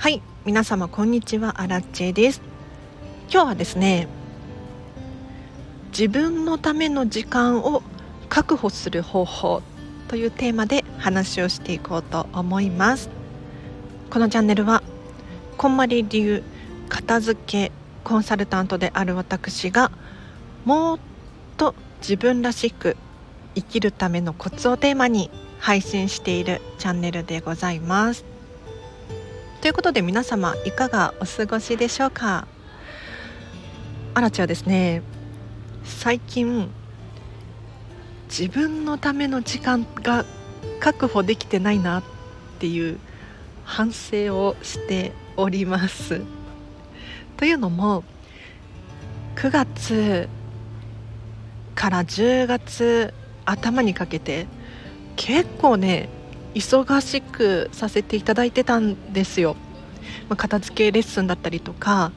はい皆様こんにちは。アラッチェです。今日はですね自分のための時間を確保する方法というテーマで話をしていこうと思います。このチャンネルはこんまり流片付けコンサルタントである私がもっと自分らしく生きるためのコツをテーマに配信しているチャンネルでございます。いうことで皆様いかがお過ごしでしょうか？あらちはですね最近自分のための時間が確保できてないなっていう反省をしております。というのも9月から10月頭にかけて結構ね忙しくさせていただいてたんですよ、まあ、片付けレッスンだったりとか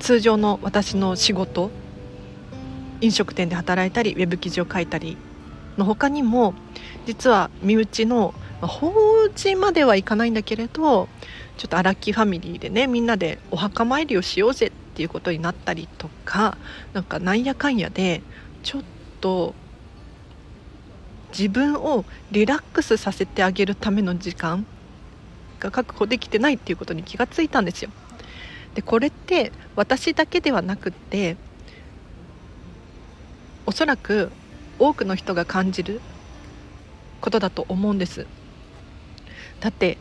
通常の私の仕事飲食店で働いたりウェブ記事を書いたりの他にも実は身内のまあ法事まではいかないんだけれどちょっと荒木ファミリーでねみんなでお墓参りをしようぜっていうことになったりとかなんかなんやかんやでちょっと自分をリラックスさせてあげるための時間が確保できてないっていうことに気がついたんですよ。でこれって私だけではなくっておそらく多くの人が感じることだと思うんですだって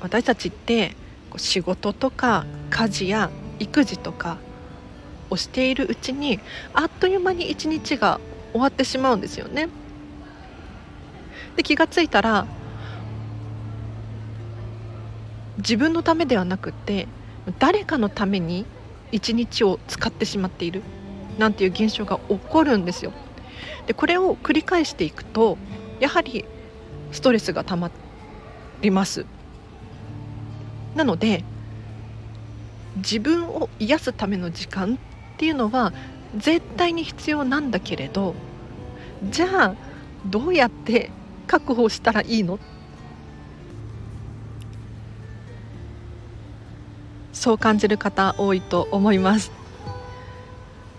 私たちって仕事とか家事や育児とかをしているうちにあっという間に一日が終わってしまうんですよね。で気がついたら自分のためではなくて誰かのために一日を使ってしまっているなんていう現象が起こるんですよ。でこれを繰り返していくとやはりストレスがたまります。なので自分を癒すための時間っていうのは絶対に必要なんだけれどじゃあどうやって確保したらいいのそう感じる方多いと思います。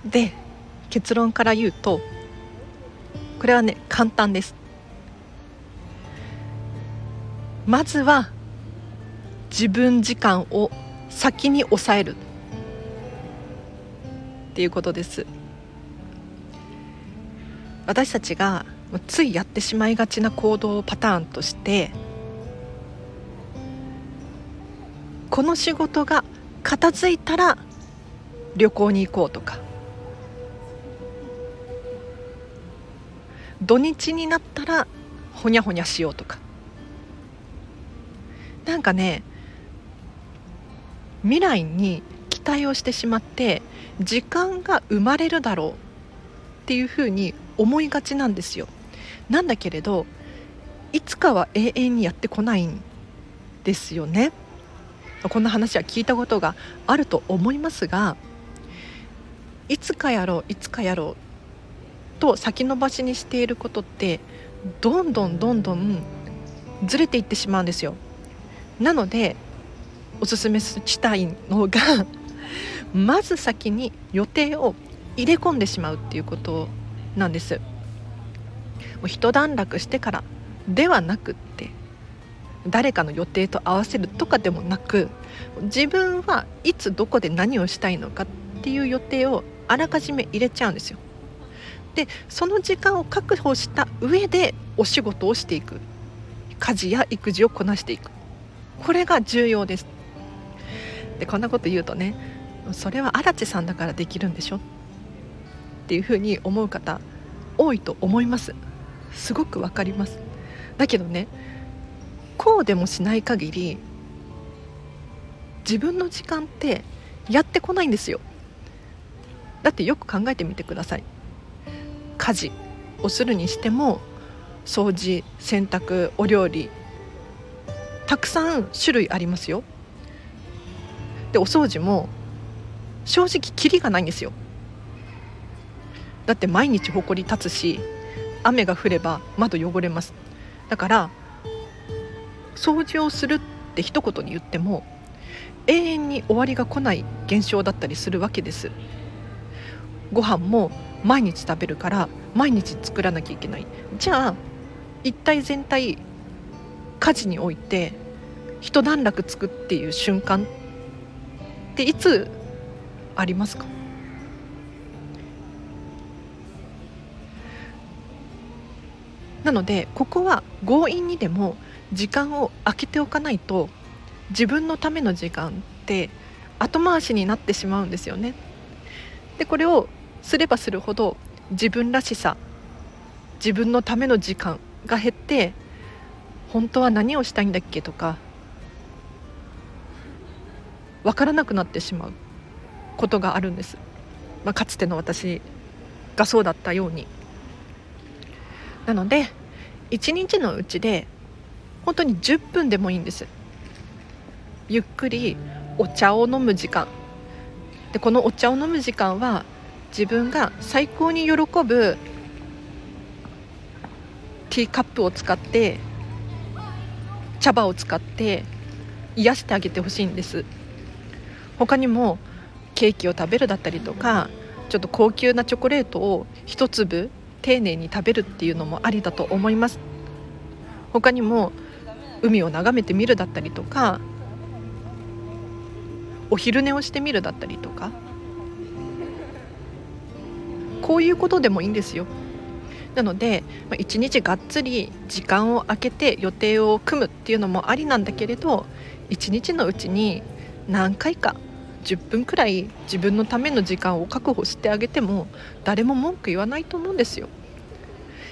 で結論から言うとこれはね簡単です。まずは自分時間を先に抑える。っていうことです。私たちがついやってしまいがちな行動パターンとしてこの仕事が片付いたら旅行に行こうとか。土日になったらほにゃほにゃしようとか。なんかね未来に期待をしてしまって時間が生まれるだろうっていうふうに思いがちなんですよ。なんだけれどいつかは永遠にやってこないんですよね。こんな話は聞いたことがあると思いますがいつかやろういつかやろうと先延ばしにしていることってどんどんどんどんずれていってしまうんですよ。なのでおすすめしたいのが まず先に予定を入れ込んでしまうっていうことなんです。もう一段落してからではなくって誰かの予定と合わせるとかでもなく自分はいつどこで何をしたいのかっていう予定をあらかじめ入れちゃうんですよ。でその時間を確保した上でお仕事をしていく。家事や育児をこなしていく。これが重要です。でこんなこと言うとねそれは荒地さんだからできるんでしょ？っていうふうに思う方多いと思います。すごくわかります。だけどねこうでもしない限り自分の時間ってやってこないんですよ。だってよく考えてみてください。家事をするにしても掃除洗濯お料理たくさん種類ありますよ。でお掃除も正直キリがないんですよ。だって毎日ほこり立つし雨が降れば窓汚れます。だから掃除をするって一言に言っても永遠に終わりが来ない現象だったりするわけです。ご飯も毎日食べるから毎日作らなきゃいけない。じゃあ一体全体家事において一段落つくっていう瞬間っていつありますか？なのでここは強引にでも時間を空けておかないと自分のための時間って後回しになってしまうんですよね。でこれをすればするほど自分らしさ自分のための時間が減って本当は何をしたいんだっけとか分からなくなってしまうことがあるんです、まあ、かつての私がそうだったようになので一日のうちで本当に10分でもいいんです。ゆっくりお茶を飲む時間。でこのお茶を飲む時間は自分が最高に喜ぶティーカップを使って茶葉を使って癒してあげてほしいんです。他にもケーキを食べるだったりとかちょっと高級なチョコレートを一粒丁寧に食べるっていうのもありだと思います。他にも海を眺めてみるだったりとかお昼寝をしてみるだったりとかこういうことでもいいんですよ。なので一日がっつり時間を空けて予定を組むっていうのもありなんだけれど一日のうちに何回か10分くらい自分のための時間を確保してあげても誰も文句言わないと思うんですよ。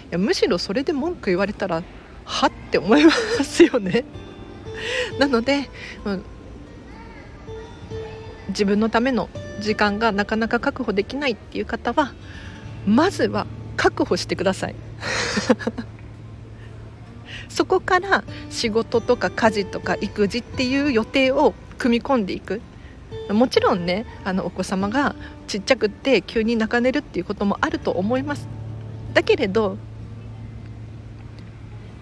いやむしろそれで文句言われたらはって思いますよね。なので、うん、自分のための時間がなかなか確保できないっていう方はまずは確保してください。そこから仕事とか家事とか育児っていう予定を組み込んでいく。もちろんねあのお子様がちっちゃくって急に泣かれるっていうこともあると思います。だけれど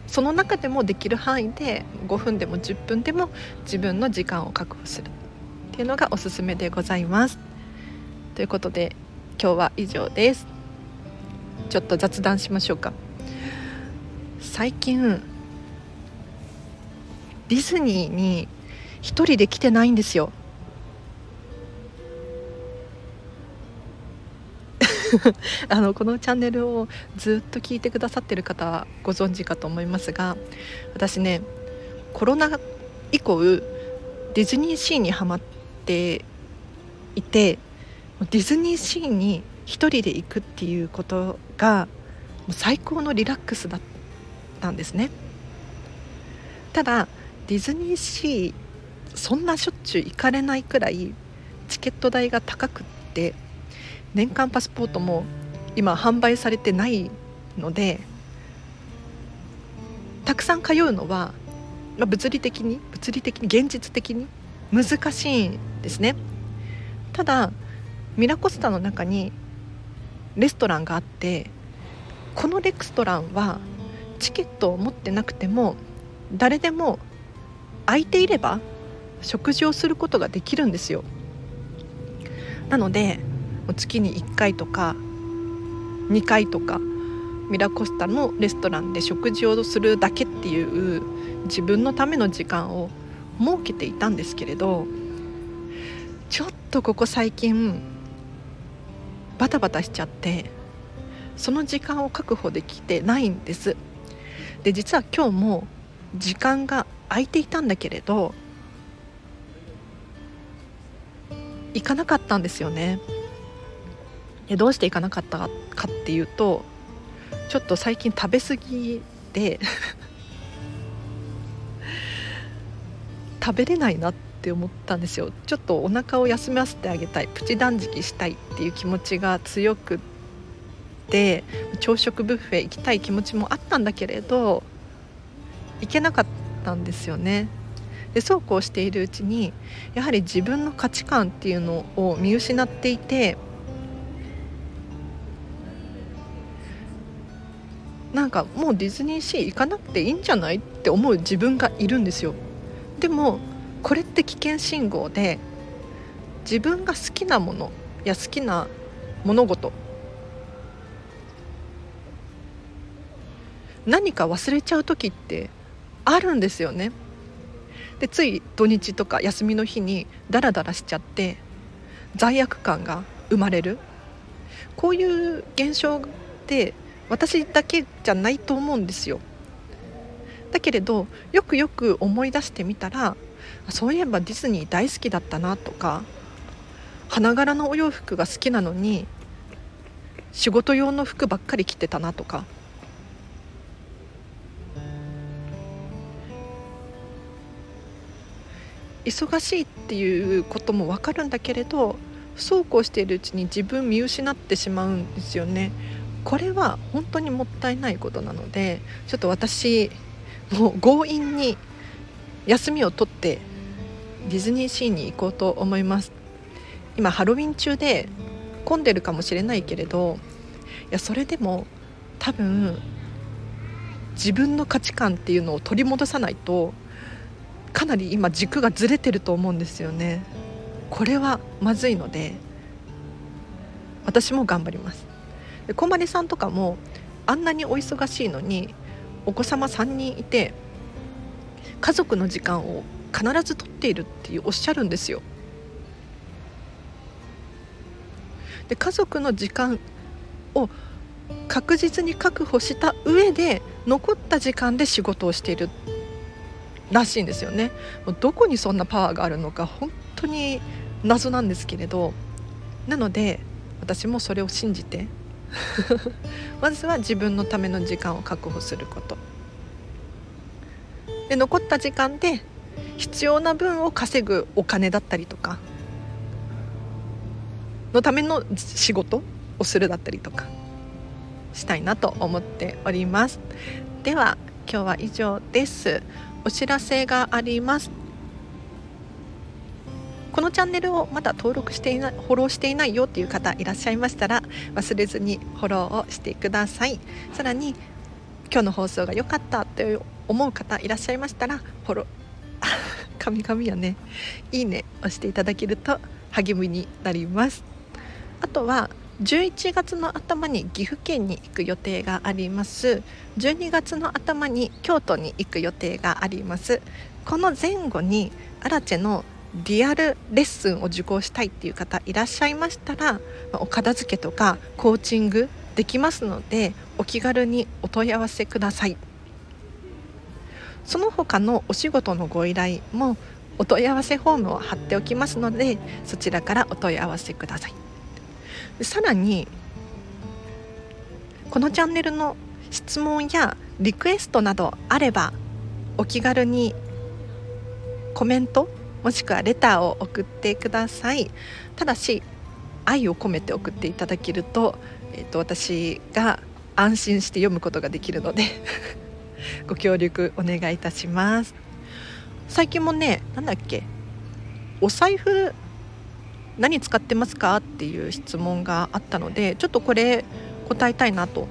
その中でもできる範囲で5分でも10分でも自分の時間を確保するっていうのがおすすめでございます。ということで今日は以上です。ちょっと雑談しましょうか。最近ディズニーに一人で来てないんですよ。あのこのチャンネルをずっと聞いてくださってる方はご存知かと思いますが私ねコロナ以降ディズニーシーにはまっていてディズニーシーに一人で行くっていうことが最高のリラックスだったんですね。ただディズニーシーそんなしょっちゅう行かれないくらいチケット代が高くって年間パスポートも今販売されてないのでたくさん通うのは、ま、物理的に物理的に現実的に難しいんですね。ただミラコスタの中にレストランがあってこのレストランはチケットを持ってなくても誰でも空いていれば食事をすることができるんですよ。なので月に1回とか2回とかミラコスタのレストランで食事をするだけっていう自分のための時間を設けていたんですけれどちょっとここ最近バタバタしちゃってその時間を確保できてないんです。で実は今日も時間が空いていたんだけれど行かなかったんですよね。でどうして行かなかったかっていうとちょっと最近食べ過ぎで 食べれないなって思ったんですよ。ちょっとお腹を休ませてあげたいプチ断食したいっていう気持ちが強くて朝食ブッフェ行きたい気持ちもあったんだけれど行けなかったんですよね。でそうこうしているうちにやはり自分の価値観っていうのを見失っていてなんかもうディズニーシー行かなくていいんじゃないって思う自分がいるんですよ。でもこれって危険信号で自分が好きなものや好きな物事何か忘れちゃう時ってあるんですよね。でつい土日とか休みの日にダラダラしちゃって罪悪感が生まれる。こういう現象って私だけじゃないと思うんですよ。だけれどよくよく思い出してみたらそういえばディズニー大好きだったなとか花柄のお洋服が好きなのに仕事用の服ばっかり着てたなとか。忙しいっていうことも分かるんだけれどそうこうしているうちに自分見失ってしまうんですよね。これは本当にもったいないことなのでちょっと私もう強引に休みを取ってディズニーシーに行こうと思います。今ハロウィン中で混んでるかもしれないけれどいやそれでも多分自分の価値観っていうのを取り戻さないとかなり今軸がずれてると思うんですよね。これはまずいので私も頑張ります。でこまりさんとかもあんなにお忙しいのにお子様3人いて家族の時間を必ずとっているっていうおっしゃるんですよ。で家族の時間を確実に確保した上で残った時間で仕事をしているらしいんですよね。どこにそんなパワーがあるのか本当に謎なんですけれど。なので私もそれを信じて まずは自分のための時間を確保すること。で残った時間で必要な分を稼ぐお金だったりとかのための仕事をするだったりとかしたいなと思っております。では今日は以上です。お知らせがあります。このチャンネルをまだ登録していないフォローしていないよっていう方いらっしゃいましたら忘れずにフォローをしてください。さらに今日の放送が良かったと思う方いらっしゃいましたらフォロー 神々やね。いいね押していただけると励みになります。あとは11月の頭に岐阜県に行く予定があります。12月の頭に京都に行く予定があります。この前後にアラチェのリアルレッスンを受講したいっていう方いらっしゃいましたらお片付けとかコーチングできますのでお気軽にお問い合わせください。その他のお仕事のご依頼もお問い合わせフォームを貼っておきますのでそちらからお問い合わせください。さらにこのチャンネルの質問やリクエストなどあればお気軽にコメントもしくはレターを送ってください。ただし愛を込めて送っていただけると,、えーと、私が安心して読むことができるので ご協力お願いいたします。最近もねなんだっけお財布何使ってますかっていう質問があったのでちょっとこれ答えたいなと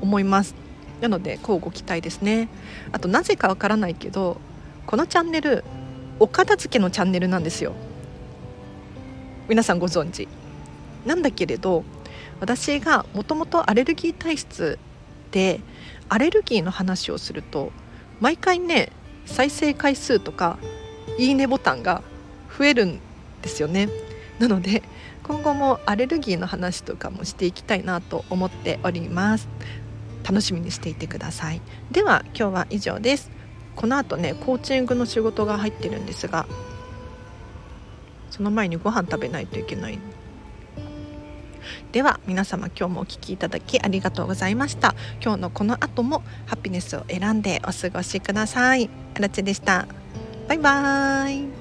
思います。なので交互期待ですね。あとなぜかわからないけどこのチャンネルお片付けのチャンネルなんですよ。皆さんご存知。なんだけれど私がもともとアレルギー体質でアレルギーの話をすると毎回ね再生回数とかいいねボタンが増えるんですよね。なので今後もアレルギーの話とかもしていきたいなと思っております。楽しみにしていてください。では今日は以上です。この後ねコーチングの仕事が入ってるんですがその前にご飯食べないといけない。では皆様今日もお聴きいただきありがとうございました。今日のこの後もハピネスを選んでお過ごしください。あらちでした。バイバーイ。